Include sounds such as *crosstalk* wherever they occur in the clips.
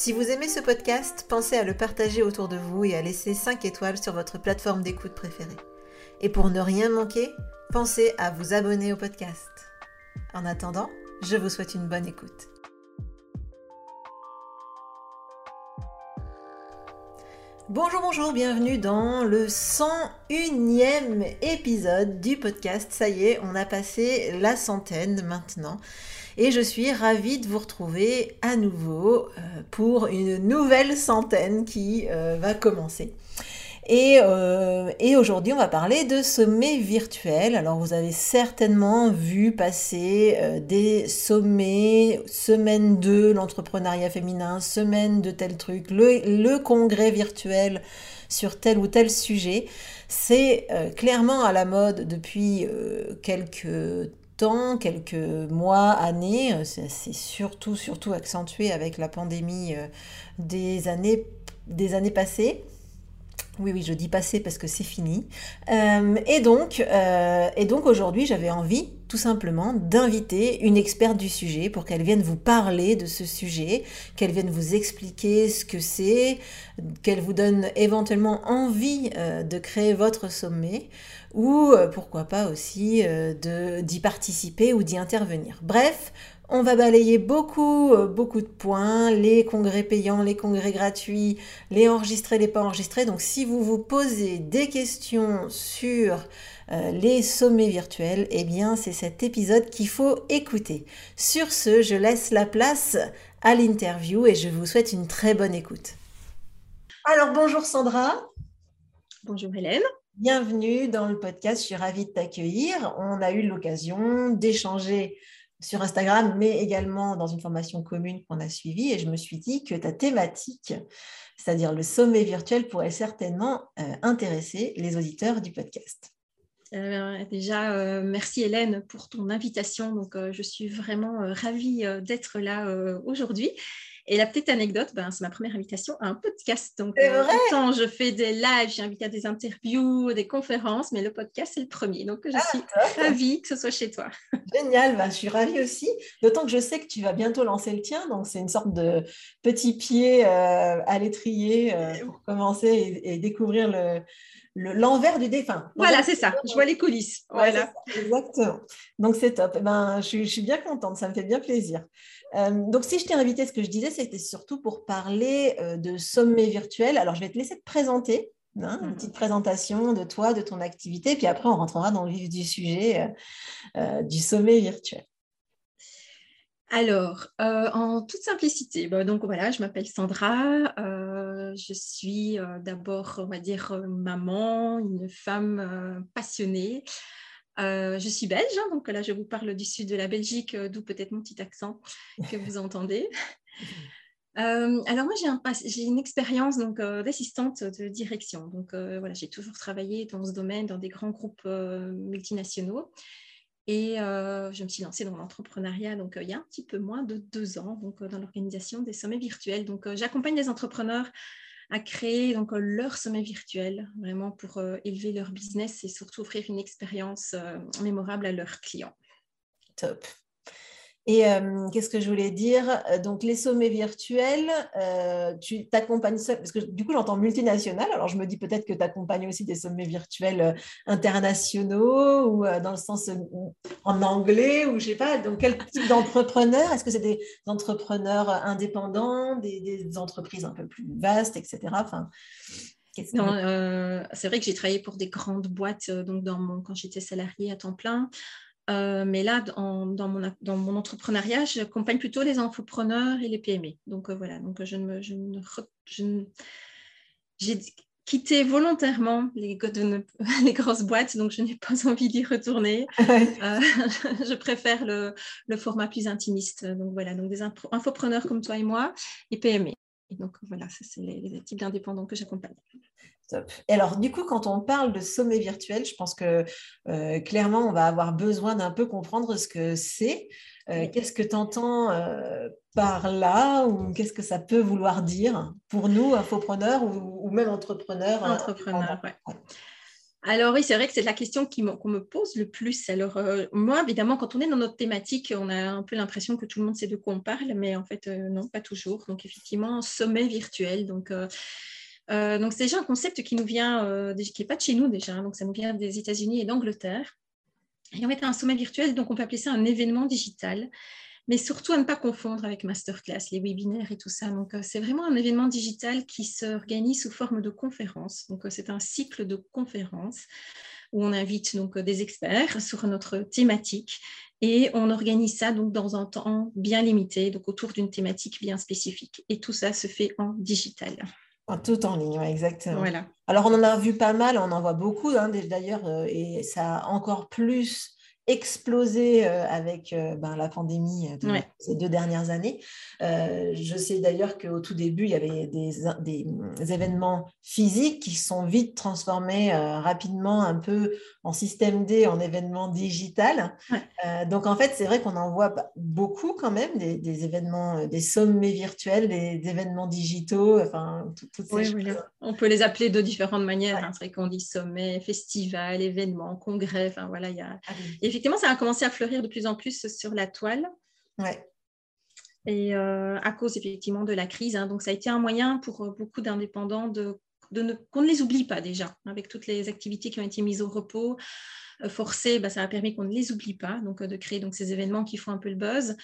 Si vous aimez ce podcast, pensez à le partager autour de vous et à laisser 5 étoiles sur votre plateforme d'écoute préférée. Et pour ne rien manquer, pensez à vous abonner au podcast. En attendant, je vous souhaite une bonne écoute. Bonjour, bonjour, bienvenue dans le 101e épisode du podcast. Ça y est, on a passé la centaine maintenant. Et je suis ravie de vous retrouver à nouveau euh, pour une nouvelle centaine qui euh, va commencer. Euh, et, aujourd'hui, on va parler de sommets virtuels. Alors, vous avez certainement vu passer des sommets, semaine 2, l'entrepreneuriat féminin, semaine de tel truc, le, congrès virtuel sur tel ou tel sujet. C'est clairement à la mode depuis quelques quelques mois, années. C'est surtout, surtout accentué avec la pandémie des années, des années passées. Oui, oui, je dis passé parce que c'est fini. Euh, et donc, euh, donc aujourd'hui, j'avais envie, tout simplement, d'inviter une experte du sujet pour qu'elle vienne vous parler de ce sujet, qu'elle vienne vous expliquer ce que c'est, qu'elle vous donne éventuellement envie euh, de créer votre sommet ou pourquoi pas aussi d'y participer ou d'y intervenir. Bref, on va balayer beaucoup, euh, beaucoup de points, les congrès payants, les congrès gratuits, les enregistrés, les pas enregistrés. Donc si vous vous posez des questions sur euh, les sommets virtuels, eh bien c'est cet épisode qu'il faut écouter. Sur ce, je laisse la place à l'interview et je vous souhaite une très bonne écoute. Alors bonjour Sandra. Bonjour Hélène. Bienvenue dans le podcast, je suis ravie de t'accueillir. On a eu l'occasion d'échanger sur Instagram, mais également dans une formation commune qu'on a suivie. Et je me suis dit que ta thématique, c'est-à-dire le sommet virtuel, pourrait certainement euh, intéresser les auditeurs du podcast. Euh, déjà, euh, merci Hélène pour ton invitation. Donc, je suis vraiment ravie d'être là aujourd'hui. Et la petite anecdote, ben, c'est ma première invitation à un podcast. Donc, euh, autant je fais des lives, j'ai invité à des interviews, des conférences, mais le podcast, c'est le premier. Donc, je ah, suis ravie que ce soit chez toi. *laughs* Génial, ben, je suis ravie aussi. D'autant que je sais que tu vas bientôt lancer le tien. Donc, c'est une sorte de petit pied euh, à l'étrier euh, pour commencer et, découvrir le, l'envers du défunt. Voilà, c'est ça. Je vois les coulisses. voilà. exactement. Donc c'est top. Eh ben, je, je, suis bien contente. Ça me fait bien plaisir. Euh, donc, si je t'ai invité, ce que je disais, c'était surtout pour parler euh, de sommet virtuel. Alors, je vais te laisser te présenter, hein, une mhm. petite présentation de toi, de ton activité, puis après, on rentrera dans le vif du sujet euh, du sommet virtuel. Alors, en toute simplicité, bah, donc voilà, je m'appelle Sandra, je suis d'abord, on va dire, maman, une femme passionnée, euh, je suis belge, hein, donc là je vous parle du sud de la Belgique, euh, d'où peut-être mon petit accent que vous *laughs* entendez. Euh, alors moi j'ai une expérience d'assistante de direction. Donc voilà, j'ai toujours travaillé dans ce domaine, dans des grands groupes multinationaux. Et je me suis lancée dans l'entrepreneuriat donc il y a un petit peu moins de deux ans, donc dans l'organisation des sommets virtuels. Donc j'accompagne les entrepreneurs à créer donc leur sommet virtuel, vraiment pour euh, élever leur business et surtout offrir une expérience euh, mémorable à leurs clients. Top. Et euh, qu'est-ce que je voulais dire? Euh, Donc, les sommets virtuels, euh, tu t'accompagnes seul, parce que du coup, j'entends multinational. Alors, je me dis peut-être que tu accompagnes aussi des sommets virtuels internationaux ou dans le sens en anglais ou je sais pas. Donc, quel type d'entrepreneurs? Est-ce que c'est des entrepreneurs indépendants, des, entreprises un peu plus vastes, etc. Enfin, c'est vrai que j'ai travaillé pour des grandes boîtes donc dans mon, quand j'étais salariée à temps plein. Euh, mais là, dans, mon, dans, mon, entrepreneuriat, j'accompagne plutôt les infopreneurs et les PME. Donc euh, voilà, donc je ne, je ne, j'ai quitté volontairement les, *laughs* les, grosses boîtes, donc je n'ai pas *laughs* envie d'y retourner. *laughs* Euh, je préfère le, le, format plus intimiste. Donc voilà, donc des infopreneurs comme toi et moi et PME. Et donc voilà, c'est les, les types d'indépendants que j'accompagne. Et alors, du coup, quand on parle de sommet virtuel, je pense que euh, clairement, on va avoir besoin d'un peu comprendre ce que c'est. Euh, qu'est-ce que tu entends euh, par là ou qu'est-ce que ça peut vouloir dire pour nous, infopreneurs ou, ou même entrepreneurs Entrepreneurs, oui. Alors oui, c'est vrai que c'est la question qu'on me pose le plus. Alors moi, évidemment, quand on est dans notre thématique, on a un peu l'impression que tout le monde sait de quoi on parle, mais en fait, non, pas toujours. Donc effectivement, sommet virtuel. Donc euh, c'est déjà un concept qui nous vient, euh, qui n'est pas de chez nous déjà, hein. donc ça nous vient des États-Unis et d'Angleterre. Et en fait, un sommet virtuel, donc on peut appeler ça un événement digital, mais surtout à ne pas confondre avec masterclass, les webinaires et tout ça. Donc, euh, c'est vraiment un événement digital qui s'organise sous forme de conférence. Donc, c'est un cycle de conférences où on invite donc des experts sur notre thématique et on organise ça donc dans un temps bien limité, donc autour d'une thématique bien spécifique. Et tout ça se fait en digital. Tout en ligne, exactement. Voilà. Alors, on en a vu pas mal, on en voit beaucoup hein, d'ailleurs, euh, et ça a encore plus explosé euh, avec euh, ben, la pandémie de ces deux dernières années. Euh, je sais d'ailleurs qu'au tout début, il y avait des, des, événements physiques qui sont vite transformés rapidement un peu en système D, en événements digital. donc en fait, c'est vrai qu'on en voit beaucoup quand même, des, événements, des sommets virtuels, des, événements digitaux, enfin toutes ces choses. On peut les appeler de différentes manières. Hein. C'est vrai qu'on dit sommet, festival, événement, congrès, enfin voilà, il y a... Ah effectivement, ça a commencé à fleurir de plus en plus sur la toile. Ouais. Et euh, à cause effectivement de la crise. Hein. donc, ça a été un moyen pour euh, beaucoup d'indépendants de, ne, qu'on ne les oublie pas déjà, avec toutes les activités qui ont été mises au repos. Euh, forcées, bah, ça a permis qu'on ne les oublie pas, donc de créer donc, ces événements qui font un peu le buzz.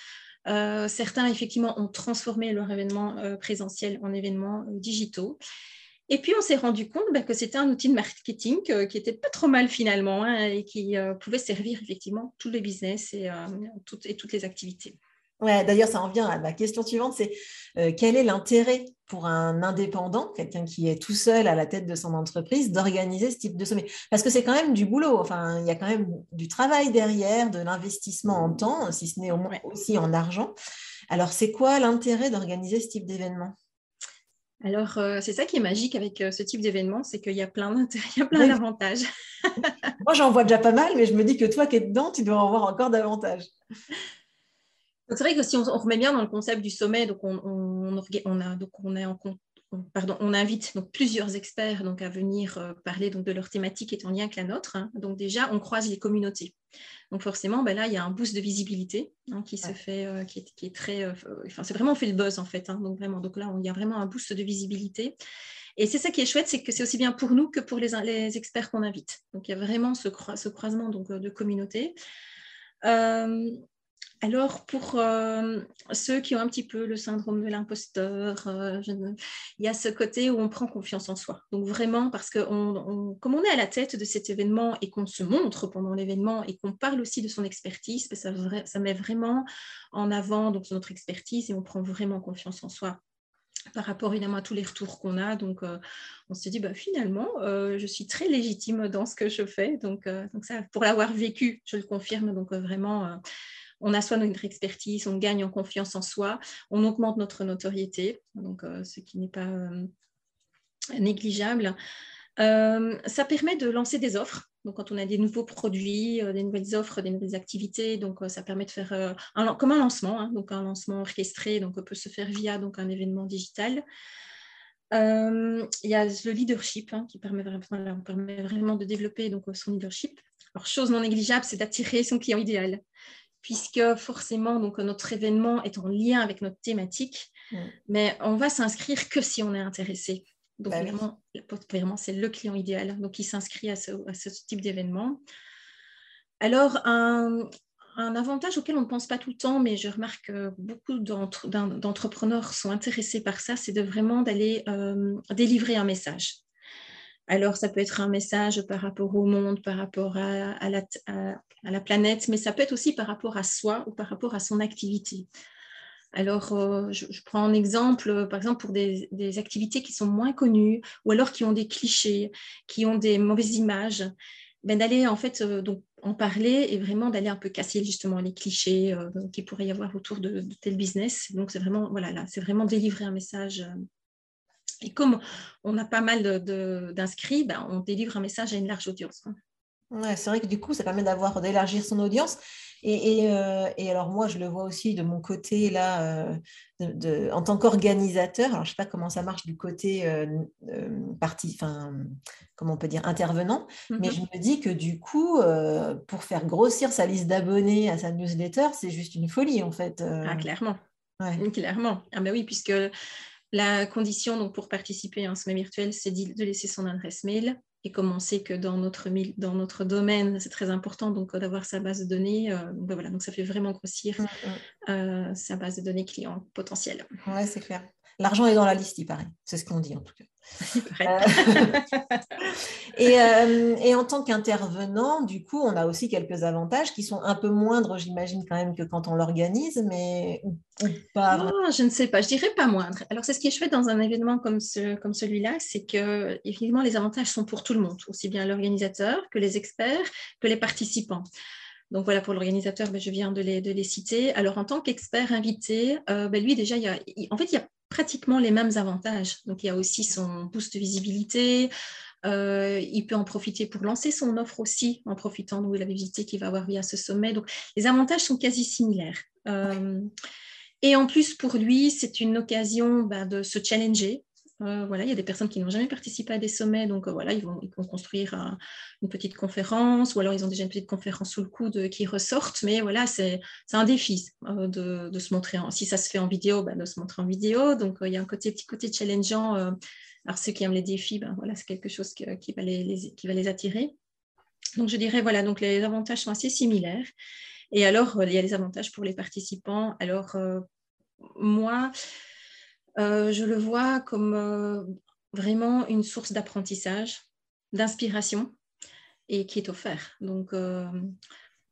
certains, effectivement, ont transformé leur événement présentiel en événements digitaux. Et puis, on s'est rendu compte bah, que c'était un outil de marketing euh, qui était pas trop mal finalement hein, et qui euh, pouvait servir effectivement tous les business et, euh, toutes, et toutes les activités. Ouais, d'ailleurs, ça en vient à ma question suivante, c'est quel est l'intérêt pour un indépendant, quelqu'un qui est tout seul à la tête de son entreprise, d'organiser ce type de sommet? Parce que c'est quand même du boulot, enfin, il y a quand même du travail derrière, de l'investissement en temps, si ce n'est aussi en argent. Alors, c'est quoi l'intérêt d'organiser ce type d'événement? Alors, euh, c'est ça qui est magique avec euh, ce type d'événement, c'est qu'il y a plein *laughs* d'avantages. *laughs* Moi, j'en vois déjà pas mal, mais je me dis que toi qui es dedans, tu dois en voir encore davantage. C'est vrai que si on, remet bien dans le concept du sommet, donc on, on a, donc on est en, pardon, on invite donc plusieurs experts donc à venir euh, parler donc de leur thématique qui est en lien avec la nôtre. Hein. Donc déjà, on croise les communautés. Donc forcément, ben là, il y a un boost de visibilité hein, qui se fait, euh, qui, est, très, euh, enfin, c'est vraiment fait le buzz en fait. Hein. donc vraiment, donc là, il y a vraiment un boost de visibilité. Et c'est ça qui est chouette, c'est que c'est aussi bien pour nous que pour les, les experts qu'on invite. Donc il y a vraiment ce, ce croisement donc, de communautés. Alors, pour euh, ceux qui ont un petit peu le syndrome de l'imposteur, euh, il y a ce côté où on prend confiance en soi. Donc, vraiment, parce que comme on est à la tête de cet événement et qu'on se montre pendant l'événement et qu'on parle aussi de son expertise, ben, ça, met vraiment en avant donc, notre expertise et on prend vraiment confiance en soi par rapport évidemment à tous les retours qu'on a. Donc, euh, on se dit, bah, finalement, je suis très légitime dans ce que je fais. Donc, donc ça, pour l'avoir vécu, je le confirme. Donc, vraiment, on assoit notre expertise, on gagne en confiance en soi, on augmente notre notoriété, donc euh, ce qui n'est pas euh, négligeable. Euh, ça permet de lancer des offres. Donc, quand on a des nouveaux produits, des nouvelles offres, des nouvelles activités, donc ça permet de faire un, comme un lancement, hein, donc un lancement orchestré, donc peut se faire via donc un événement digital. il y a le leadership hein, qui permet vraiment, de développer donc, son leadership. Alors, chose non négligeable, c'est d'attirer son client idéal puisque forcément, donc, notre événement est en lien avec notre thématique, mm. mais on va s'inscrire que si on est intéressé. Donc, bah vraiment, vraiment c'est le client idéal, donc il s'inscrit à ce, à ce type d'événement. Alors, un, un avantage auquel on ne pense pas tout le temps, mais je remarque que beaucoup d'entrepreneurs sont intéressés par ça, c'est de vraiment d'aller euh, délivrer un message. Alors, ça peut être un message par rapport au monde, par rapport à, la, planète, mais ça peut être aussi par rapport à soi ou par rapport à son activité. Alors, euh, je, prends un exemple, par exemple, pour des, activités qui sont moins connues ou alors qui ont des clichés, qui ont des mauvaises images ben, d'aller en fait euh, donc, en parler et vraiment d'aller un peu casser justement les clichés euh, qu'il pourrait y avoir autour de, tel business. Donc c'est vraiment voilà là, c'est vraiment délivrer un message. Et comme on a pas mal d'inscrits, ben, on délivre un message à une large audience. Ouais, c'est vrai que du coup, ça permet d'avoir d'élargir son audience. Et, euh, et, alors moi, je le vois aussi de mon côté là, euh, de, en tant qu'organisateur. Alors je sais pas comment ça marche du côté euh, parti, enfin comment on peut dire intervenant, mais je me dis que du coup, pour faire grossir sa liste d'abonnés à sa newsletter, c'est juste une folie en fait. Ah clairement, clairement. Ah ben oui, puisque la condition donc, pour participer à un sommet virtuel, c'est de laisser son adresse mail, et comme on sait que dans notre, dans notre domaine, c'est très important donc euh, d'avoir sa base de données, euh, donc, ben voilà, donc ça fait vraiment grossir mm, mm. Euh, sa base de données client potentiel. Oui, c'est clair. L'argent est dans la liste, il paraît. C'est ce qu'on dit en tout cas. *laughs* Euh, *laughs* et, euh, et, en tant qu'intervenant, du coup, on a aussi quelques avantages qui sont un peu moindres, j'imagine, quand même, que quand on l'organise, mais pas. Je ne sais pas, je dirais pas moindre. Alors, c'est ce qui est chouette dans un événement comme, ce, comme celui-là, c'est que, évidemment, les avantages sont pour tout le monde, aussi bien l'organisateur que les experts, que les participants. Donc voilà, pour l'organisateur, ben, je viens de les, de les, citer. Alors en tant qu'expert invité, euh, ben, lui déjà, il y a, en fait, il y a pratiquement les mêmes avantages. Donc, il y a aussi son boost de visibilité. Euh, il peut en profiter pour lancer son offre aussi, en profitant de la visibilité qu'il va avoir via ce sommet. Donc, les avantages sont quasi similaires. Euh, et en plus, pour lui, c'est une occasion bah, de se challenger, euh, voilà, il y a des personnes qui n'ont jamais participé à des sommets, donc euh, voilà, ils vont, construire une petite conférence, ou alors ils ont déjà une petite conférence sous le coude qui ressortent, mais voilà, c'est un défi euh, de, se montrer. si ça se fait en vidéo, ben, de se montrer en vidéo. Donc il y a un côté, petit côté challengeant. alors ceux qui aiment les défis, ben, voilà, c'est quelque chose qui, va les, qui va les attirer. Donc je dirais, voilà, donc les avantages sont assez similaires. Et alors, il y a les avantages pour les participants. Alors, moi, euh, je le vois comme euh, vraiment une source d'apprentissage, d'inspiration et qui est offert. Donc euh,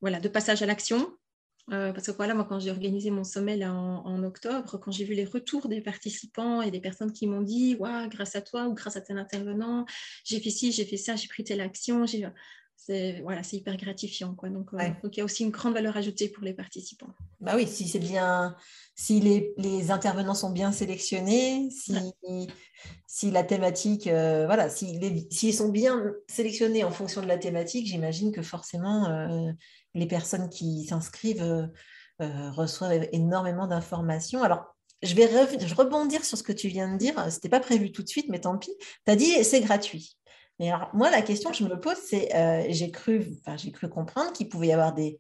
voilà, de passage à l'action. parce que voilà, moi, quand j'ai organisé mon sommet en, octobre, quand j'ai vu les retours des participants et des personnes qui m'ont dit, grâce à toi ou grâce à tel intervenant, j'ai fait ci, j'ai fait ça, j'ai pris telle action, c'est voilà, c'est hyper gratifiant. Quoi. Donc, donc, il y a aussi une grande valeur ajoutée pour les participants. Bah oui, si c'est bien, si les, intervenants sont bien sélectionnés, si, si la thématique, euh, voilà, s'ils si sont bien sélectionnés en fonction de la thématique, j'imagine que forcément euh, les personnes qui s'inscrivent euh, reçoivent énormément d'informations. Alors, je vais je rebondir sur ce que tu viens de dire. Ce n'était pas prévu tout de suite, mais tant pis. Tu as dit c'est gratuit. Mais alors, moi, la question que je me pose, c'est j'ai cru, j'ai cru comprendre qu'il pouvait y avoir des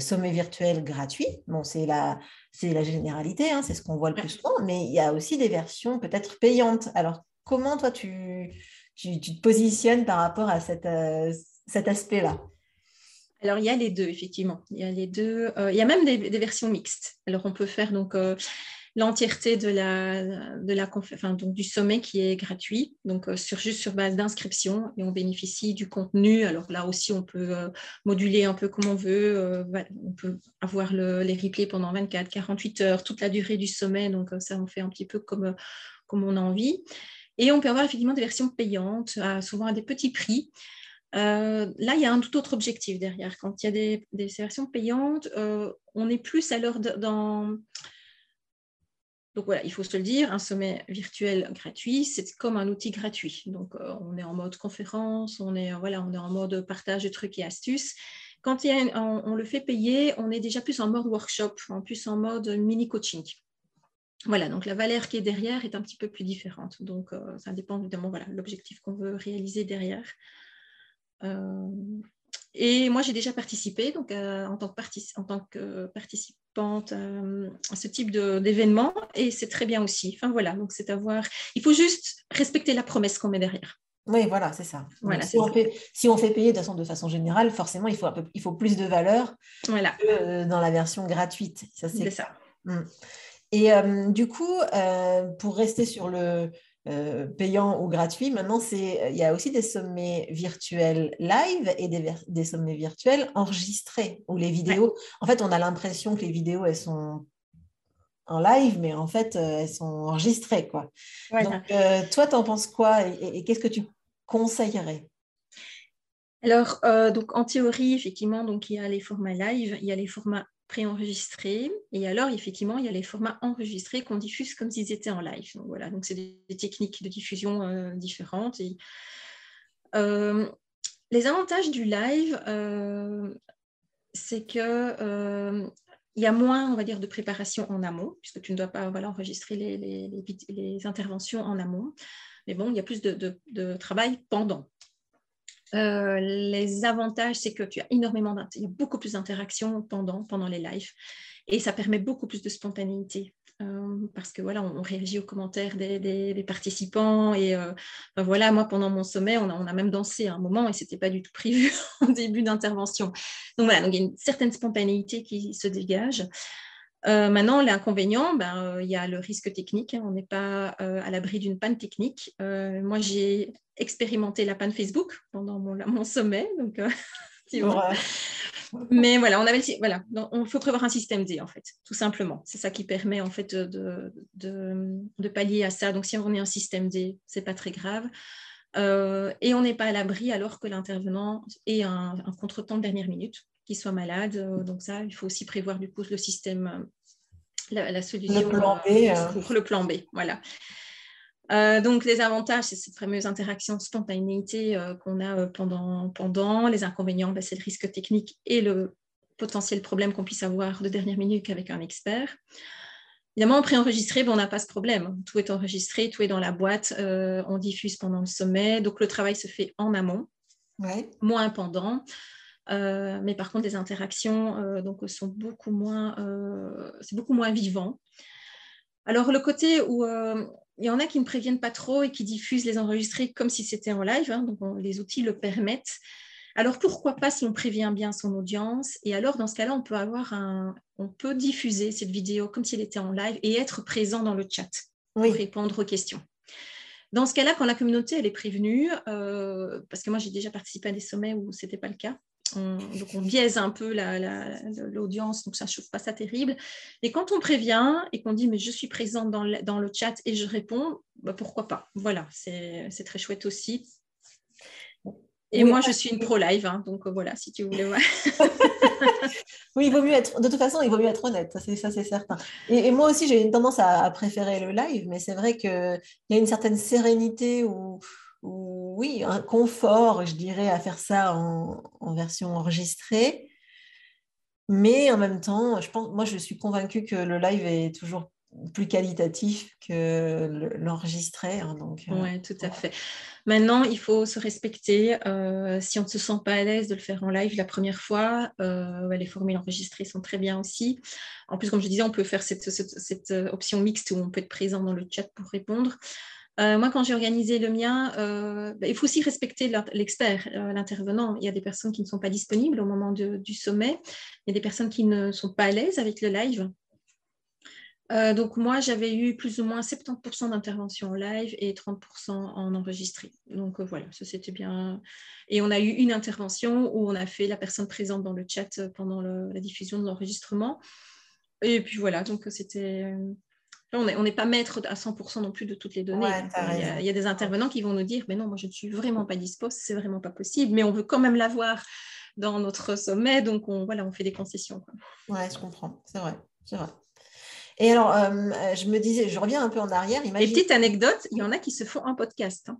sommets virtuels gratuits. Bon, c'est la, c'est la généralité, hein, c'est ce qu'on voit le plus souvent, mais il y a aussi des versions peut-être payantes. Alors, comment toi, tu, tu, te positionnes par rapport à cette, euh, cet aspect-là? Alors, il y a les deux, effectivement. Il y a les deux. Euh, il y a même des, versions mixtes. Alors, on peut faire donc euh, l'entièreté de la, de la enfin, donc, du sommet qui est gratuit, donc euh, sur, juste sur base d'inscription, et on bénéficie du contenu. Alors là aussi, on peut euh, moduler un peu comme on veut. Euh, on peut avoir les replays pendant 24, 48 heures, toute la durée du sommet. Donc ça, on fait un petit peu comme, comme on a envie. Et on peut avoir effectivement des versions payantes, souvent à des petits prix. là, il y a un tout autre objectif derrière. Quand il y a des, des versions payantes, on est plus alors dans donc voilà, il faut se le dire, un sommet virtuel gratuit, c'est comme un outil gratuit. Donc euh, on est en mode conférence, on est, voilà, on est en mode partage de trucs et astuces. Quand on, le fait payer, on est déjà plus en mode workshop, en plus en mode mini coaching. Voilà, donc la valeur qui est derrière est un petit peu plus différente. Donc euh, ça dépend évidemment voilà l'objectif qu'on veut réaliser derrière. Euh, Et moi, j'ai déjà participé donc, en, tant que tant que participante à ce type d'événement et c'est très bien aussi. Enfin voilà, donc c'est avoir. Il faut juste respecter la promesse qu'on met derrière. Oui, voilà, c'est ça. si, On fait, si, On fait, payer de façon, de façon générale, forcément, il faut, un peu, il faut plus de valeur voilà. que euh, dans la version gratuite. Ça, c'est ça. Mmh. Et euh, du coup, euh, pour rester sur le payant ou gratuit, maintenant, il y a aussi des sommets virtuels live et des, des sommets virtuels enregistrés, où les vidéos, en fait, on a l'impression que les vidéos, elles sont en live, mais en fait, euh, elles sont enregistrées. Quoi. Donc, euh, toi, tu en penses quoi et, qu'est-ce que tu conseillerais? Alors, euh, donc, en théorie, effectivement, donc, il y a les formats live, il y a les formats préenregistrés, et alors, effectivement, il y a les formats enregistrés qu'on diffuse comme s'ils étaient en live. Donc, voilà, donc c'est des, techniques de diffusion différentes. Et, les avantages du live, c'est que il y a moins, on va dire, de préparation en amont, puisque tu ne dois pas enregistrer les, interventions en amont. Mais bon, il y a plus de, travail pendant. Euh, les avantages, c'est que tu as énormément, il y a beaucoup plus d'interactions pendant, pendant les lives, et ça permet beaucoup plus de spontanéité. Euh, parce que voilà, on, réagit aux commentaires des, participants et euh, ben voilà, moi pendant mon sommet, on a, même dansé à un moment et c'était pas du tout prévu *laughs* en début d'intervention. Donc voilà, donc il y a une certaine spontanéité qui se dégage. Euh, maintenant, l'inconvénient, ben, il y a le risque technique. Hein. on n'est pas à l'abri d'une panne technique. moi, j'ai expérimenté la panne Facebook pendant mon, *laughs* mon sommet, donc *laughs* mais voilà, on avait, voilà, on faut prévoir un système D en fait, tout simplement. C'est ça qui permet en fait de, de, pallier à ça. Donc si on est un système D, c'est pas très grave. Euh, et on n'est pas à l'abri alors que l'intervenant ait un, un contretemps de dernière minute, qu'il soit malade. Euh, donc ça, il faut aussi prévoir du coup le système, euh, la, solution le plan B, pour le plan B. Voilà. Euh, donc, les avantages, c'est cette fameuse interaction spontanéité euh, qu'on a euh, pendant, pendant. Les inconvénients, bah, c'est le risque technique et le potentiel problème qu'on puisse avoir de dernière minute avec un expert. Évidemment, en préenregistré, ben, on n'a pas ce problème. Tout est enregistré, tout est dans la boîte, on diffuse pendant le sommet. Donc, le travail se fait en amont, moins pendant. Mais par contre, les interactions donc, sont beaucoup moins, c'est beaucoup moins vivant. Alors, le côté où il y en a qui ne préviennent pas trop et qui diffusent les enregistrés comme si c'était en live, hein, donc les outils le permettent. Alors pourquoi pas si on prévient bien son audience? Et alors dans ce cas-là, on peut avoir un, on peut diffuser cette vidéo comme si elle était en live et être présent dans le chat pour répondre aux questions. Dans ce cas-là, quand la communauté elle est prévenue, euh, parce que moi j'ai déjà participé à des sommets où ce n'était pas le cas, on, donc on biaise un peu l'audience, donc ça ne chauffe pas ça terrible. Et quand on prévient et qu'on dit mais je suis présente dans le, dans le chat et je réponds, bah, pourquoi pas? Voilà, c'est très chouette aussi. Et moi, je suis une pro live, hein, donc voilà, si tu voulais. *laughs* oui, il vaut mieux être. De toute façon, il vaut miut être honnête, ça c'est certain. Et, moi aussi, j'ai une tendance à, à, préférer le live, mais c'est vrai qu'il y a une certaine sérénité où, oui, un confort, je dirais, à faire ça en, version enregistrée. Mais en même temps, je pense, moi, je suis convaincue que le live est toujours plus qualitatif que l'enregistré. Hein, euh, oui, tout à fait. Maintenant, il faut se respecter. Euh, si on ne se sent pas à l'aise de le faire en live la première fois, euh, les formules enregistrées sont très bien aussi. En plus, comme je disais, on peut faire cette, cette option mixte où on peut être présent dans le chat pour répondre. Euh, moi, quand j'ai organisé le mien, euh, bah, il faut aussi respecter l'expert, euh, l'intervenant. Il y a des personnes qui ne sont pas disponibles au moment du sommet. Il y a des personnes qui ne sont pas à l'aise avec le live. donc moi, j'avais eu plus ou moins 70% d'intervention en live et 30% en enregistré. Donc voilà, ça c'était bien. Et on a eu une intervention où on a fait la personne présente dans le chat pendant la diffusion de l'enregistrement. Et puis voilà, donc c'était on n'est pas maître à 100% non plus de toutes les données. il, y a, des intervenants qui vont nous dire, mais non, moi je ne suis vraiment pas dispo, c'est vraiment pas possible, mais on veut quand même l'avoir dans notre sommet, donc on, voilà, on fait des concessions. Oui, je comprends, c'est vrai, vrai. Et alors, euh, je me disais, je reviens un peu en arrière. Imagine... Et petite anecdote, il y en a qui se font un podcast. Hein.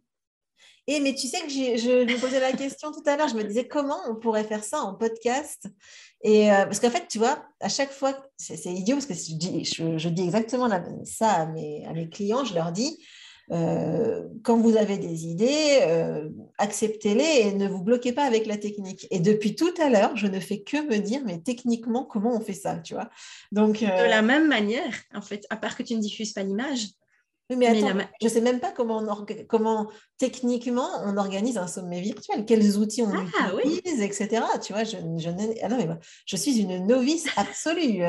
Et mais tu sais que je me posais la question tout à l'heure, je me disais comment on pourrait faire ça en podcast? Et euh, parce qu'en fait, tu vois, à chaque fois, c'est idiot parce que je dis, je, dis exactement ça à mes, à mes, clients, je leur dis, quand vous avez des idées, acceptez-les et ne vous bloquez pas avec la technique. Et depuis tout à l'heure, je ne fais que me dire, mais techniquement, comment on fait ça, tu vois? Donc, De la même manière, en fait, à part que tu ne diffuses pas l'image, oui, mais attends, je ne sais même pas comment, comment techniquement on organise un sommet virtuel, quels outils on ah, utilise, etc. Tu vois, je, je, ah non, mais je suis une novice absolue.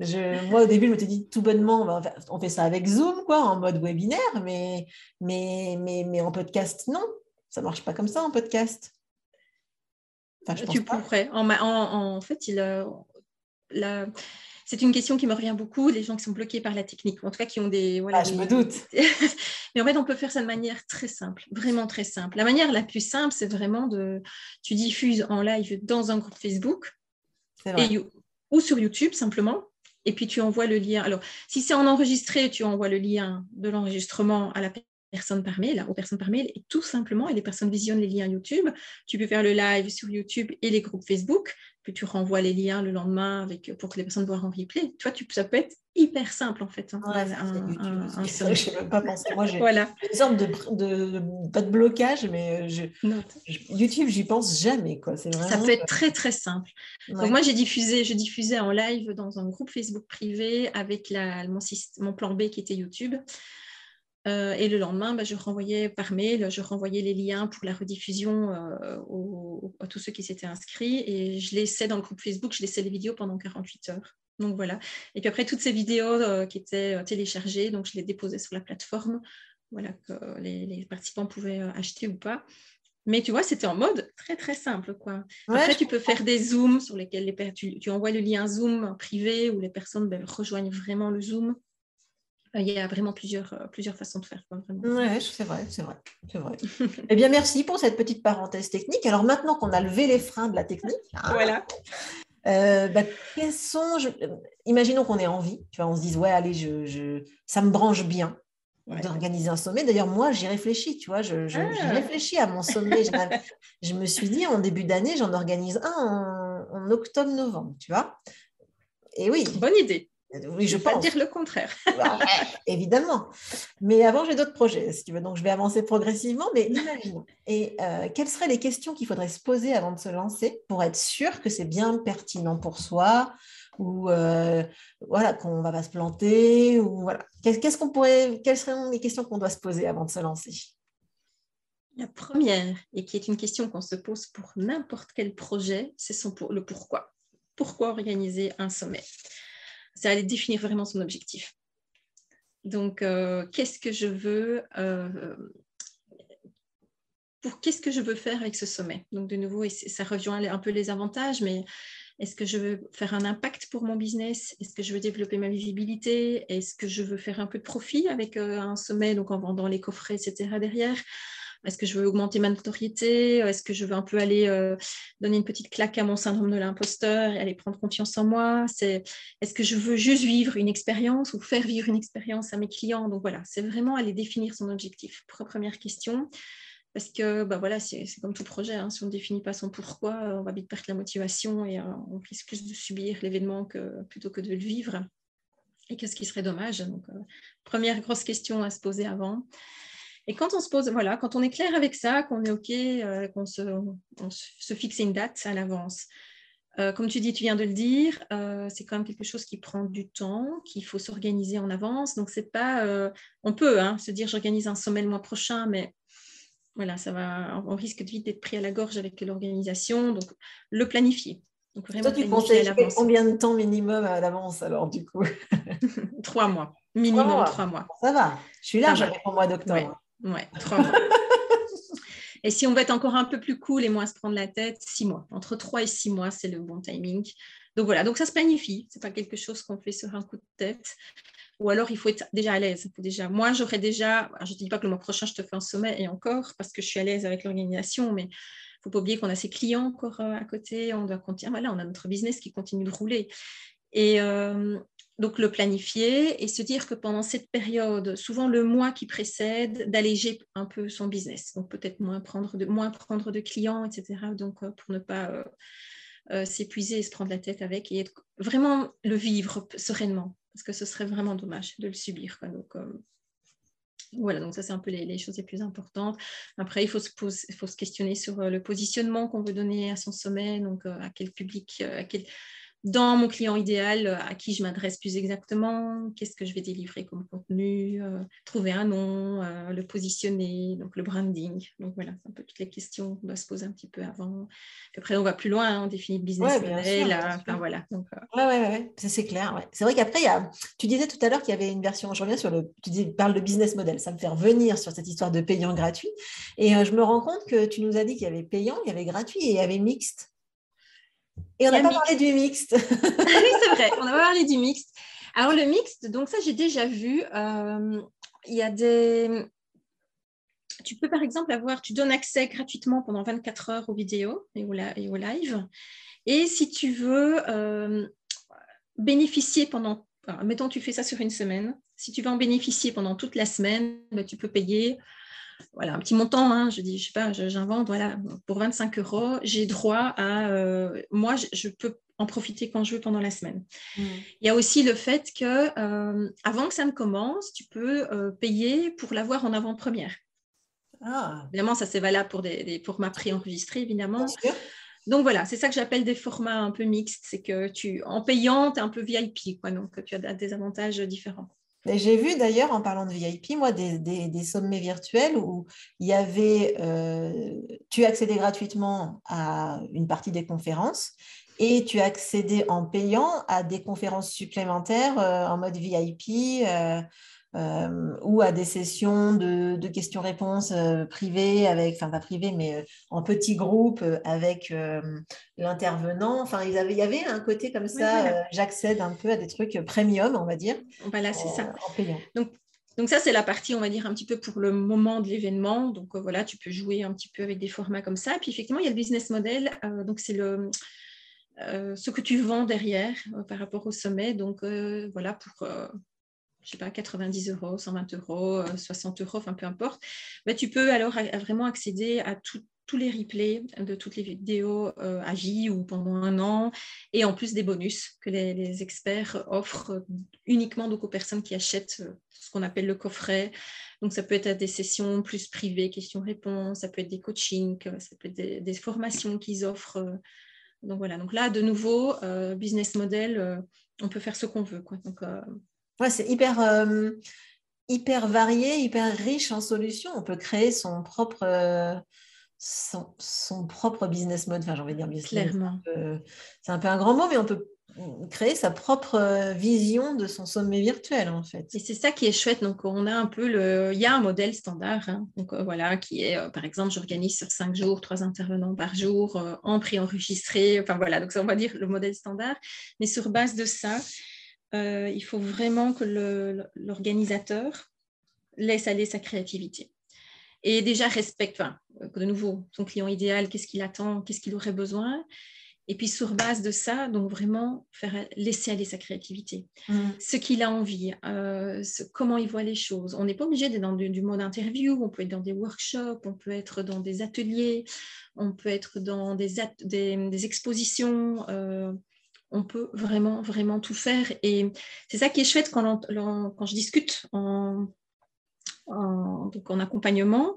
Je, moi, au début, je me suis dit tout bonnement, on fait ça avec Zoom, quoi, en mode webinaire, mais, mais, mais, mais en podcast, non. Ça ne marche pas comme ça en podcast. Enfin, tu pourrais. En, en, en, fait, il, la, c'est une question qui me revient beaucoup, les gens qui sont bloqués par la technique, en tout cas qui ont des... Voilà, ah, je me doute. *laughs* Mais en fait, on peut faire ça de manière très simple, vraiment très simple. La manière la plus simple, c'est vraiment de... Tu diffuses en live dans un groupe Facebook ou sur YouTube simplement, et puis tu envoies le lien. Alors, si c'est en enregistré, tu envoies le lien de l'enregistrement à la personne par mail, aux personnes par mail, et tout simplement, et les personnes visionnent les liens YouTube. Tu peux faire le live sur YouTube et les groupes Facebook puis tu renvoies les liens le lendemain avec, pour que les personnes voient en replay. Tu vois, tu, ça peut être hyper simple en fait. Hein, *laughs* je ne sais même pas penser. Moi, j'ai voilà. une sorte de, de, pas de blocage, mais je, YouTube, j'y pense jamais. Quoi. Vraiment, ça peut être très très simple. Donc moi, j'ai diffusé, je diffusais en live dans un groupe Facebook privé avec la, mon, mon plan B qui était YouTube. Euh, et le lendemain, bah, je renvoyais par mail, je renvoyais les liens pour la rediffusion euh, à tous ceux qui s'étaient inscrits et je laissais dans le groupe Facebook, je laissais les vidéos pendant 48 heures. Donc voilà. Et puis après, toutes ces vidéos euh, qui étaient téléchargées, donc je les déposais sur la plateforme, voilà, que les, participants pouvaient acheter ou pas. Mais tu vois, c'était en mode très très simple. Quoi. Après, tu peux faire des zooms sur lesquels les, tu, tu, envoies le lien Zoom privé où les personnes ben, rejoignent vraiment le Zoom. Il y a vraiment plusieurs, euh, plusieurs façons de faire. Oui, c'est vrai, c'est vrai. vrai. eh bien, merci pour cette petite parenthèse technique. Alors maintenant qu'on a levé les freins de la technique, hein, voilà. Euh, bah, sont, imaginons qu'on ait envie, tu vois, on se dise, ouais, allez, je, je... ça me branche bien d'organiser un sommet. D'ailleurs, moi, j'y réfléchis, tu vois, je, je ah. réfléchis à mon sommet. *laughs* je, me suis dit, en début d'année, j'en organise un en, en octobre-novembre, tu vois. Et oui. Bonne idée. Oui, je, peux dire le contraire. *laughs* Bah, évidemment. Mais avant, j'ai d'autres projets, si tu veux. Donc, je vais avancer progressivement. Mais imaginons. Et euh, quelles seraient les questions qu'il faudrait se poser avant de se lancer pour être sûr que c'est bien pertinent pour soi ou euh, voilà qu'on va pas se planter ou voilà. Qu'est-ce qu'on pourrait Quelles seraient les questions qu'on doit se poser avant de se lancer? La première, et qui est une question qu'on se pose pour n'importe quel projet, c'est pour, le pourquoi. Pourquoi organiser un sommet? C'est aller définir vraiment son objectif. Donc, euh, qu'est-ce que je veux euh, pour qu'est-ce que je veux faire avec ce sommet? Donc, de nouveau, ça rejoint un peu les avantages, mais est-ce que je veux faire un impact pour mon business? Est-ce que je veux développer ma visibilité? Est-ce que je veux faire un peu de profit avec euh, un sommet, donc en vendant les coffrets, etc. derrière? Est-ce que je veux augmenter ma notoriété? Est-ce que je veux un peu aller euh, donner une petite claque à mon syndrome de l'imposteur et aller prendre confiance en moi? C'est, Est-ce que je veux juste vivre une expérience ou faire vivre une expérience à mes clients? Donc voilà, c'est vraiment aller définir son objectif. Première question. Parce que bah voilà, c'est, comme tout projet, hein. si on ne définit pas son pourquoi, on va vite perdre la motivation et euh, on risque plus de subir l'événement plutôt que de le vivre. Et qu'est-ce qui serait dommage? Donc, euh, première grosse question à se poser avant. Et quand on se pose, voilà, quand on est clair avec ça, qu'on est OK, euh, qu'on se, se, fixe une date à l'avance. Euh, comme tu dis, tu viens de le dire, euh, c'est quand même quelque chose qui prend du temps, qu'il faut s'organiser en avance. Donc, c'est pas. on peut hein, se dire j'organise un sommet le mois prochain, mais voilà, ça va, on risque vite d'être pris à la gorge avec l'organisation. Donc, le planifier. Donc, vraiment Toi, tu conseilles combien de temps minimum à l'avance alors, du coup? *laughs* Trois mois. Minimum trois mois. Ça va, je suis large avec le mois d'octobre. Ouais, trois mois. *laughs* et si on veut être encore un peu plus cool et moins se prendre la tête, six mois. Entre trois et six mois, c'est le bon timing. Donc voilà, donc ça se planifie. C'est pas quelque chose qu'on fait sur un coup de tête. Ou alors, il faut être déjà à l'aise. Déjà, moi, j'aurais déjà, je ne dis pas que le mois prochain, je te fais un sommet et encore, parce que je suis à l'aise avec l'organisation, mais il ne faut pas oublier qu'on a ses clients encore euh, à côté. On doit continuer. Voilà, on a notre business qui continue de rouler. Et, euh, donc le planifier et se dire que pendant cette période, souvent le mois qui précède, d'alléger un peu son business. Donc peut-être moins prendre de, moins prendre de clients, etc. Donc euh, pour ne pas euh, euh, s'épuiser et se prendre la tête avec et vraiment le vivre sereinement, parce que ce serait vraiment dommage de le subir. Donc Voilà, donc ça, c'est un peu les, choses les plus importantes. Après, il faut se, il faut se questionner sur le positionnement qu'on veut donner à son sommet, donc à quel public, à quel, dans mon client idéal, euh, à qui je m'adresse plus exactement, qu'est-ce que je vais délivrer comme contenu, euh, trouver un nom, euh, le positionner, donc le branding. Donc voilà, c'est un peu toutes les questions qu'on doit se poser un petit peu avant. après, on va plus loin, hein, on définit le business model. enfin, voilà. Donc, ouais, ouais, ouais, c'est clair. C'est vrai qu'après, tu disais tout à l'heure qu'il y avait une version, je reviens sur le, tu dis, parles de business model, ça me fait revenir sur cette histoire de payant gratuit. Et je me rends compte que tu nous as dit qu'il y avait payant, il y avait gratuit et il y avait mixte. Et on n'a pas parlé du mixte. Ah oui, c'est vrai, *laughs* on n'a pas parlé du mixte. Alors, le mixte, donc ça, j'ai déjà vu. Euh, il y a des. Tu peux par exemple avoir, tu donnes accès gratuitement pendant 24 heures aux vidéos et au, live. Et si tu veux euh, bénéficier pendant, mettons, tu fais ça sur une semaine. Si tu veux en bénéficier pendant toute la semaine, ben, tu peux payer voilà, un petit montant, hein, je dis, je sais pas, j'invente, voilà, pour 25 euros, j'ai droit à, euh, moi, je, peux en profiter quand je veux pendant la semaine. Mmh. Il y a aussi le fait que euh, avant que ça ne commence, tu peux euh, payer pour l'avoir en avant-première. Ah. Évidemment, ça c'est valable pour des, formats préenregistrés, évidemment. Donc voilà, c'est ça que j'appelle des formats un peu mixtes, c'est que tu, en payant, tu es un peu VIP, quoi, donc tu as des avantages différents. J'ai vu d'ailleurs, en parlant de VIP, moi, des, sommets virtuels où il y avait, euh, tu accédais gratuitement à une partie des conférences et tu accédais en payant à des conférences supplémentaires euh, en mode VIP. Euh, euh, ou à des sessions de, questions-réponses euh, privées, avec, enfin pas privées, mais euh, en petits groupes avec l'intervenant. Enfin, il y avait un côté comme ça, j'accède un peu à des trucs premium, on va dire. Voilà, c'est ça. En payant. Donc, donc ça, c'est la partie, on va dire, un petit peu pour le moment de l'événement. Donc voilà, tu peux jouer un petit peu avec des formats comme ça. Puis effectivement, il y a le business model. donc c'est le... ce que tu vends derrière par rapport au sommet. Donc voilà, pour, je sais pas, 90 euros, 120 euros, 60 euros, enfin peu importe, bah, tu peux alors vraiment accéder à tous les replays de toutes les vidéos euh, à vie ou pendant un an, et en plus des bonus que les, experts offrent uniquement donc, aux personnes qui achètent euh, ce qu'on appelle le coffret. Donc ça peut être des sessions plus privées, questions-réponses, ça peut être des coachings, ça peut être des, formations qu'ils offrent. Euh. Donc voilà, donc là, de nouveau, business model, on peut faire ce qu'on veut. Donc, c'est hyper, euh, hyper varié, hyper riche en solutions. On peut créer son propre, euh, son, propre business mode. Enfin, j'ai envie de dire business Clairement. C'est un, peu un grand mot, mais on peut créer sa propre euh, vision de son sommet virtuel en fait. Et c'est ça qui est chouette. Donc on a un peu le, il y a un modèle standard. Hein. Donc voilà, qui est par exemple, j'organise sur cinq jours trois intervenants par jour en pré-enregistré. Enfin voilà, donc ça on va dire le modèle standard. Mais sur base de ça, euh, il faut vraiment que l'organisateur laisse aller sa créativité. Et déjà respecte, enfin, de nouveau, son client idéal, qu'est-ce qu'il attend, qu'est-ce qu'il aurait besoin. Et puis sur base de ça, donc vraiment faire laisser aller sa créativité, mm. ce qu'il a envie, euh, comment il voit les choses. On n'est pas obligé d'être dans du, mode interview, on peut être dans des workshops, on peut être dans des ateliers, on peut être dans des, des, expositions. Euh, on peut vraiment, vraiment tout faire. Et c'est ça qui est chouette quand, je discute en, accompagnement.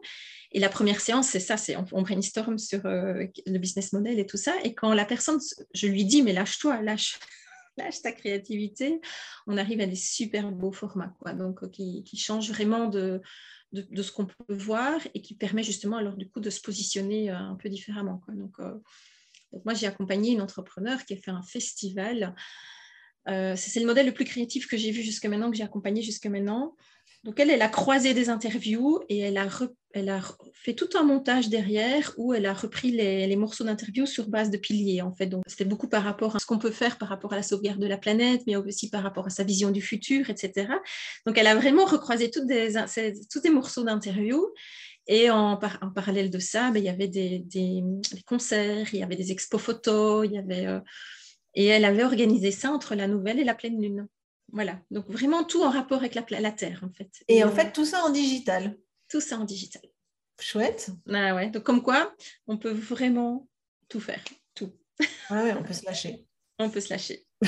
Et la première séance, c'est ça, c'est on, brainstorm sur euh, le business model et tout ça. Et quand la personne, je lui dis, mais lâche-toi, lâche, *laughs* ta créativité, on arrive à des super beaux formats, quoi. Donc, euh, qui, qui changent vraiment de, de, ce qu'on peut voir et qui permet justement alors du coup de se positionner euh, un peu différemment, quoi. Donc, moi, j'ai accompagné une entrepreneur qui a fait un festival. Euh, c'est le modèle le plus créatif que j'ai vu jusqu'à maintenant, que j'ai accompagné jusqu'à maintenant. Donc, elle, elle a croisé des interviews et elle a, fait tout un montage derrière où elle a repris les, morceaux d'interviews sur base de piliers, en fait. Donc, c'était beaucoup par rapport à ce qu'on peut faire par rapport à la sauvegarde de la planète, mais aussi par rapport à sa vision du futur, etc. Donc, elle a vraiment recroisé tous des morceaux d'interviews et en, parallèle de ça, ben, il y avait des, concerts, il y avait des expos photos, il y avait, euh, et elle avait organisé ça entre la nouvelle et la pleine lune. Voilà, donc vraiment tout en rapport avec la, la Terre en fait. Et, en fait, tout ça en digital. Tout ça en digital. Chouette. Ah ouais, donc comme quoi, on peut vraiment tout faire, tout. Ah ouais, on peut se lâcher. On peut se lâcher. *laughs*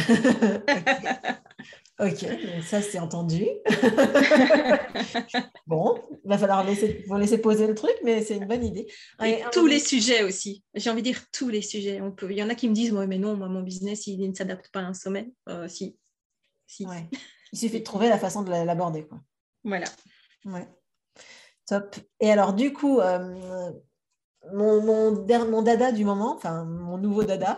ok, ça c'est entendu. *laughs* Bon, il va falloir laisser, laisser poser le truc, mais c'est une bonne idée. Et, tous les sujets aussi. J'ai envie de dire tous les sujets. On peut... Il y en a qui me disent, mais non, moi, mon business, il, ne s'adapte pas à un sommet. Euh, si. si. *laughs* Il suffit de trouver la façon de l'aborder. Voilà. Ouais. Top. Et alors, du coup, euh, mon, mon, mon, dada du moment, enfin, mon nouveau dada,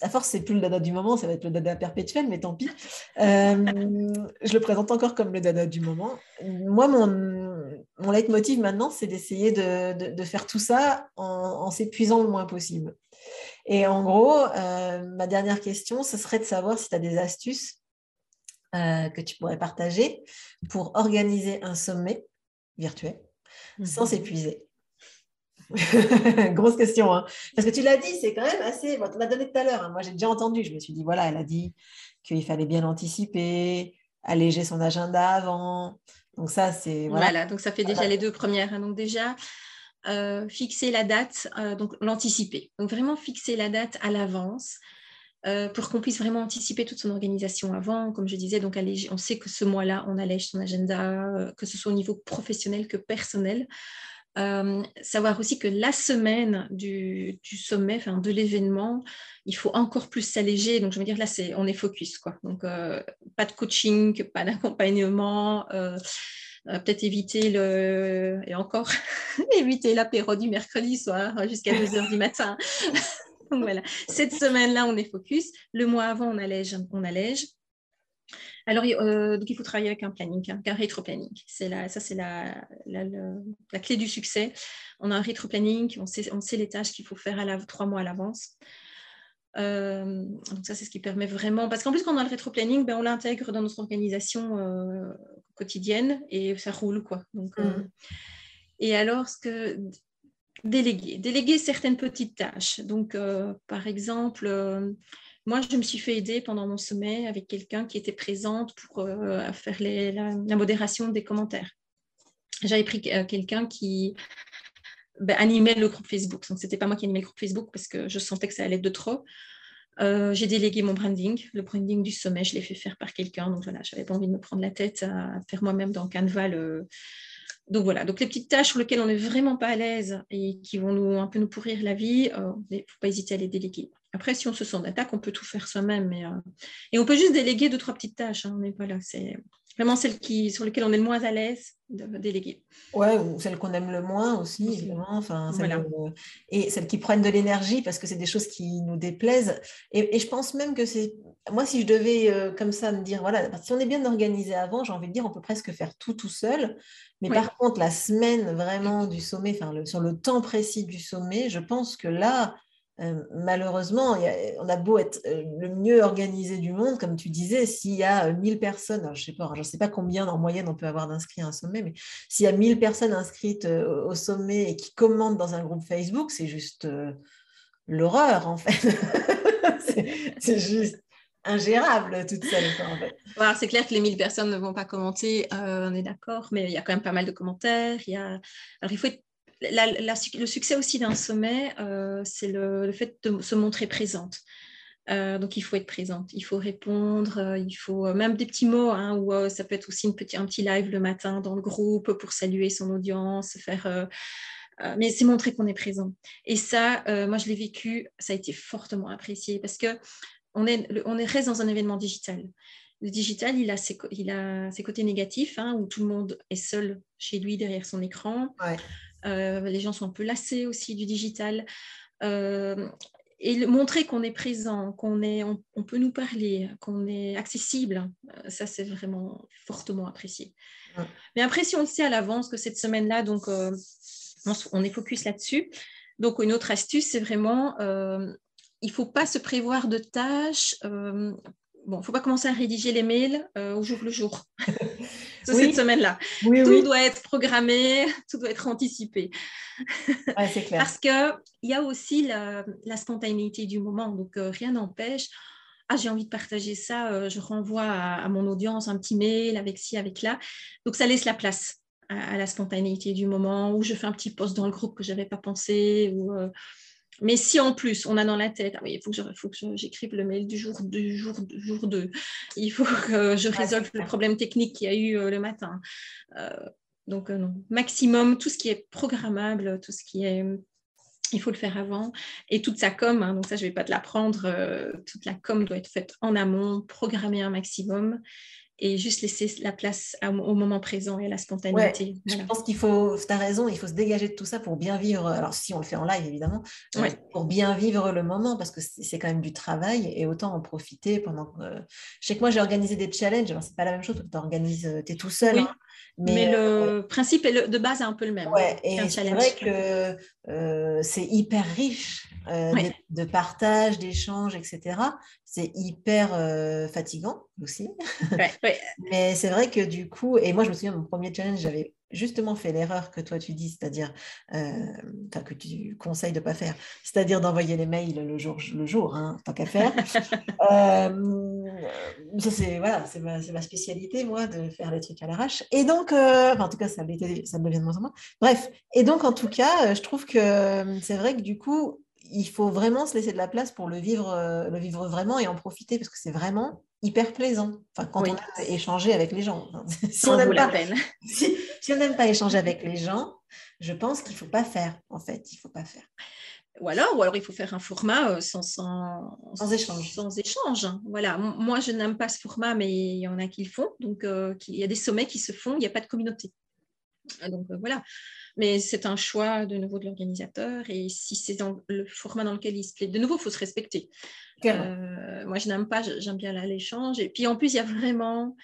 à force, c'est plus le dada du moment, ça va être le dada perpétuel, mais tant pis. Euh, *laughs* je le présente encore comme le dada du moment. Moi, mon, mon leitmotiv maintenant, c'est d'essayer de, de, faire tout ça en, s'épuisant le moins possible. Et en gros, euh, ma dernière question, ce serait de savoir si tu as des astuces euh, que tu pourrais partager pour organiser un sommet virtuel sans mhm. s'épuiser. *laughs* Grosse question. Hein. Parce que tu l'as dit, c'est quand même assez. Bon, tu l'as donné tout à l'heure. Hein. Moi, j'ai déjà entendu. Je me suis dit, voilà, elle a dit qu'il fallait bien l'anticiper, alléger son agenda avant. Donc, ça, c'est. Voilà. donc ça fait déjà les deux premières. Hein. Donc, déjà, euh, fixer la date, euh, donc l'anticiper. Donc, vraiment fixer la date à l'avance. Euh, pour qu'on puisse vraiment anticiper toute son organisation avant. Comme je disais, donc alléger, on sait que ce mois-là, on allège son agenda, que ce soit au niveau professionnel que personnel. Euh, savoir aussi que la semaine du, sommet, enfin de l'événement, il faut encore plus s'alléger. Donc, je veux dire, là, c'est, on est focus. Quoi. Donc, euh, pas de coaching, pas d'accompagnement. Euh, peut-être éviter le et encore *laughs* éviter l'apéro du mercredi soir jusqu'à 2 heures du matin. *laughs* Donc voilà, cette semaine-là, on est focus. Le mois avant, on allège, on allège. Alors, euh, donc il faut travailler avec un planning, hein, un rétro-planning. C'est ça, c'est la, la, clé du succès. On a un rétro-planning, on sait, on sait les tâches qu'il faut faire à la, trois mois à l'avance. Euh, donc ça, c'est ce qui permet vraiment, parce qu'en plus, quand on a le rétro-planning, ben, on l'intègre dans notre organisation euh, quotidienne et ça roule, quoi. Donc, mm. Et alors, ce que déléguer, déléguer certaines petites tâches. Donc, par exemple, moi, je me suis fait aider pendant mon sommet avec quelqu'un qui était présente pour euh, faire la, modération des commentaires. J'avais pris euh, quelqu'un qui ben, animait le groupe Facebook. Donc, ce n'était pas moi qui animais le groupe Facebook parce que je sentais que ça allait de trop. Euh, j'ai délégué mon branding, le branding du sommet, je l'ai fait faire par quelqu'un. Donc voilà, j'avais pas envie de me prendre la tête à faire moi-même dans Canva le, donc voilà, donc les petites tâches sur lesquelles on n'est vraiment pas à l'aise et qui vont nous, un peu nous pourrir la vie, il ne faut pas hésiter à les déléguer. Après, si on se sent d'attaque, on peut tout faire soi-même. Mais, euh, Et on peut juste déléguer deux, trois petites tâches. Hein, mais voilà, c'est vraiment celles qui, sur lesquelles on est le moins à l'aise de déléguer. Ouais, ou celles qu'on aime le moins aussi, évidemment. Enfin, Et celles qui prennent de l'énergie parce que c'est des choses qui nous déplaisent. Et, je pense même que c'est. Moi, si je devais euh, comme ça me dire, voilà, si on est bien organisé avant, j'ai envie de dire, on peut presque faire tout tout seul. Mais par contre, la semaine vraiment du sommet, enfin, sur le temps précis du sommet, je pense que là, euh, malheureusement, on a beau être euh, le mieux organisé du monde, comme tu disais, s'il y a 1000 euh, personnes, je ne sais, sais, pas combien en moyenne on peut avoir d'inscrits à un sommet, mais s'il y a 1000 personnes inscrites au sommet et qui commentent dans un groupe Facebook, c'est juste l'horreur en fait. *laughs* c'est juste ingérable toute seule. c'est clair que les 1000 personnes ne vont pas commenter, on est d'accord, mais il y a quand même pas mal de commentaires. Alors, il faut être le succès aussi d'un sommet, euh, c'est le, fait de se montrer présente. Euh, donc, il faut être présente, il faut répondre, euh, il faut même des petits mots, hein, ou ça peut être aussi un petit live le matin dans le groupe pour saluer son audience, faire. mais c'est montrer qu'on est présent. Et ça, moi, je l'ai vécu, ça a été fortement apprécié parce que on, est, on est, reste dans un événement digital. Le digital, il a ses, côtés négatifs, hein, où tout le monde est seul chez lui derrière son écran. Euh, les gens sont un peu lassés aussi du digital. Euh, et montrer qu'on est présent, qu'on est, on, peut nous parler, qu'on est accessible, euh, ça c'est vraiment fortement apprécié. Mais après, si on le sait à l'avance que cette semaine-là, donc on, est focus là-dessus. Donc une autre astuce, c'est vraiment, il ne faut pas se prévoir de tâches bon, il ne faut pas commencer à rédiger les mails au jour le jour, *laughs* cette semaine-là. tout doit être programmé, *laughs* tout doit être anticipé. c'est clair. Parce qu'il y a aussi la, spontanéité du moment, donc euh, rien n'empêche. Ah, j'ai envie de partager ça, euh, je renvoie à, mon audience un petit mail avec ci, avec là. Donc, ça laisse la place à, la spontanéité du moment, ou je fais un petit post dans le groupe que je n'avais pas pensé, ou... Euh, mais si en plus on a dans la tête, ah oui, il faut que, j'écrive le mail du jour, du jour, du jour 2, il faut que je résolve le problème technique qu'il y a eu euh, le matin. Euh, Donc, non. maximum, tout ce qui est programmable, tout ce qui est il faut le faire avant. Et toute sa com, hein, donc ça, je ne vais pas te l'apprendre, toute la com doit être faite en amont, programmée un maximum et juste laisser la place au moment présent et à la spontanéité. Je pense qu'il faut, tu as raison, il faut se dégager de tout ça pour bien vivre. Alors, si on le fait en live, évidemment, euh, pour bien vivre le moment, parce que c'est quand même du travail et autant en profiter pendant que. je sais que moi, j'ai organisé des challenges, alors c'est pas la même chose, tu es tout seul. Hein, mais, le euh, principe de base est un peu le même. Ouais, et c'est vrai que euh, c'est hyper riche de, partage, d'échange, etc. C'est hyper fatigant aussi. *laughs* Mais c'est vrai que du coup, et moi je me souviens, mon premier challenge, j'avais justement fait l'erreur que toi tu dis, c'est-à-dire, enfin que tu conseilles de ne pas faire, c'est-à-dire d'envoyer les mails le jour, le jour hein, tant qu'à faire. *laughs* ça c'est voilà, c'est ma, ma, spécialité moi de faire les trucs à l'arrache. Et donc, en tout cas ça, ça me devient de moins en moins. Bref, et donc en tout cas, je trouve que c'est vrai que du coup, il faut vraiment se laisser de la place pour le vivre, euh, le vivre vraiment et en profiter parce que c'est vraiment hyper plaisant. Enfin, quand on a échangé avec les gens. si on n'aime pas, si, on n'aime pas échanger avec les gens, je pense qu'il ne faut pas faire. En fait, il faut pas faire. Ou alors, ou alors il faut faire un format euh, sans, sans, sans, échange. Sans échange. Voilà. Moi, je n'aime pas ce format, mais il y en a qui le font. Donc, euh, il y a des sommets qui se font, il n'y a pas de communauté. Donc, voilà. Mais c'est un choix de nouveau de l'organisateur. Et si c'est dans le format dans lequel il se plaît, de nouveau, il faut se respecter. Euh, moi, je n'aime pas, j'aime bien l'échange. Et puis en plus, il y a vraiment,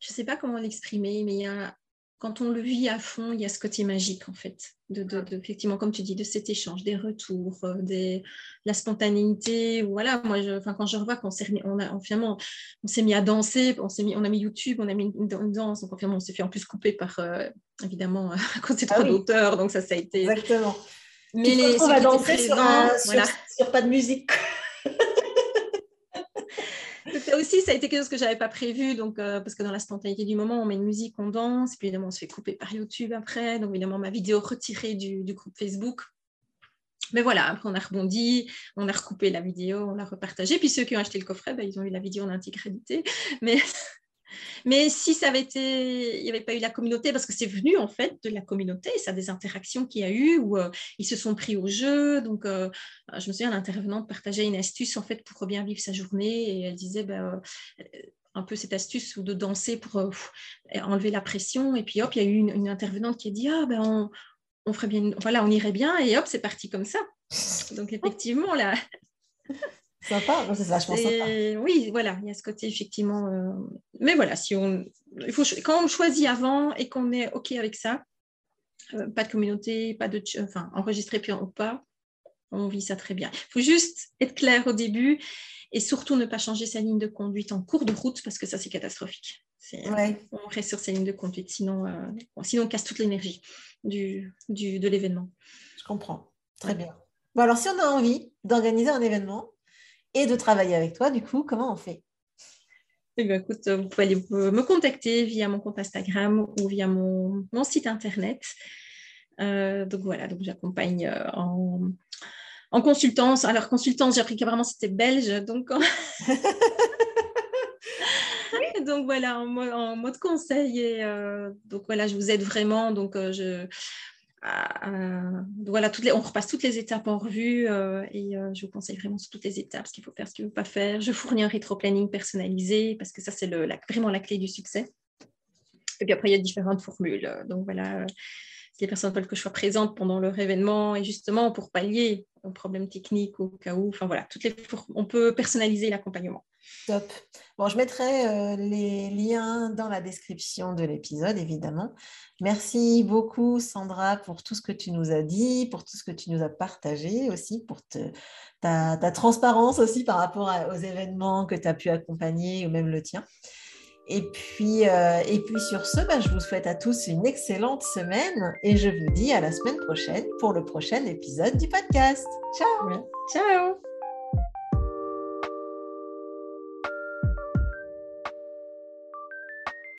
je ne sais pas comment l'exprimer, mais il y a quand on le vit à fond, il y a ce côté magique, en fait, de, effectivement, comme tu dis, de cet échange, des retours, euh, des, la spontanéité. Voilà, moi, je, quand je revois qu'on s'est on a, finalement, on s'est mis à danser, on, s'est mis, on a mis YouTube, on a mis une, danse, donc finalement, on s'est fait en plus couper par, euh, évidemment, *laughs* à cause c'est trop d'auteur, donc ça, ça a été... Exactement. Mais les, on va danser sur, sur pas de musique ça a été quelque chose que je n'avais pas prévu, donc, euh, parce que dans la spontanéité du moment, on met une musique, on danse, puis évidemment, on se fait couper par YouTube après, donc évidemment, ma vidéo retirée du, groupe Facebook. Mais voilà, après, on a rebondi, on a recoupé la vidéo, on l'a repartagée, puis ceux qui ont acheté le coffret, ben, ils ont eu la vidéo en intégralité. Mais *laughs* mais si ça avait été, il n'y avait pas eu la communauté, parce que c'est venu en fait de la communauté, ça des interactions qu'il y a eu où euh, ils se sont pris au jeu. Donc, euh, je me souviens, l'intervenante partageait une astuce en fait pour bien vivre sa journée et elle disait ben, euh, un peu cette astuce de danser pour enlever la pression. Et puis hop, il y a eu une, intervenante qui a dit ah ben on ferait bien, voilà, on irait bien et hop, c'est parti comme ça. Donc effectivement là. Sympa, c'est vachement sympa. Oui, voilà, il y a ce côté effectivement. Euh, mais voilà, si on, il faut, quand on choisit avant et qu'on est OK avec ça, euh, pas de communauté, pas de, enfin, enregistré puis ou pas, on vit ça très bien. Il faut juste être clair au début et surtout ne pas changer sa ligne de conduite en cours de route parce que ça, c'est catastrophique. On reste sur sa ligne de conduite, sinon, euh, sinon on casse toute l'énergie du, du, de l'événement. Je comprends. Très bien. Bon, alors, si on a envie d'organiser un événement, et de travailler avec toi, du coup, comment on fait? Eh bien, écoute, vous pouvez aller me contacter via mon compte Instagram ou via mon, site internet. Euh, donc voilà, donc j'accompagne euh, en, en, consultance. Alors, consultance, j'ai appris que c'était belge, donc. *laughs* donc voilà, en, en, mode conseil. Et, euh, donc voilà, je vous aide vraiment. Donc je, voilà, toutes les, on repasse toutes les étapes en revue euh, et euh, je vous conseille vraiment sur toutes les étapes ce qu'il faut faire, ce qu'il ne faut pas faire. Je fournis un rétro-planning personnalisé parce que ça, c'est vraiment la clé du succès. Et puis après, il y a différentes formules. Donc voilà, si les personnes veulent que je sois présente pendant leur événement et justement pour pallier aux problèmes techniques au cas où, enfin voilà, toutes les, on peut personnaliser l'accompagnement. Top. Bon, je mettrai euh, les liens dans la description de l'épisode, évidemment. Merci beaucoup, Sandra, pour tout ce que tu nous as dit, pour tout ce que tu nous as partagé aussi, pour ta, transparence aussi par rapport aux événements que tu as pu accompagner ou même le tien. Et puis, euh, et sur ce, bah, je vous souhaite à tous une excellente semaine et je vous dis à la semaine prochaine pour le prochain épisode du podcast. Ciao Ciao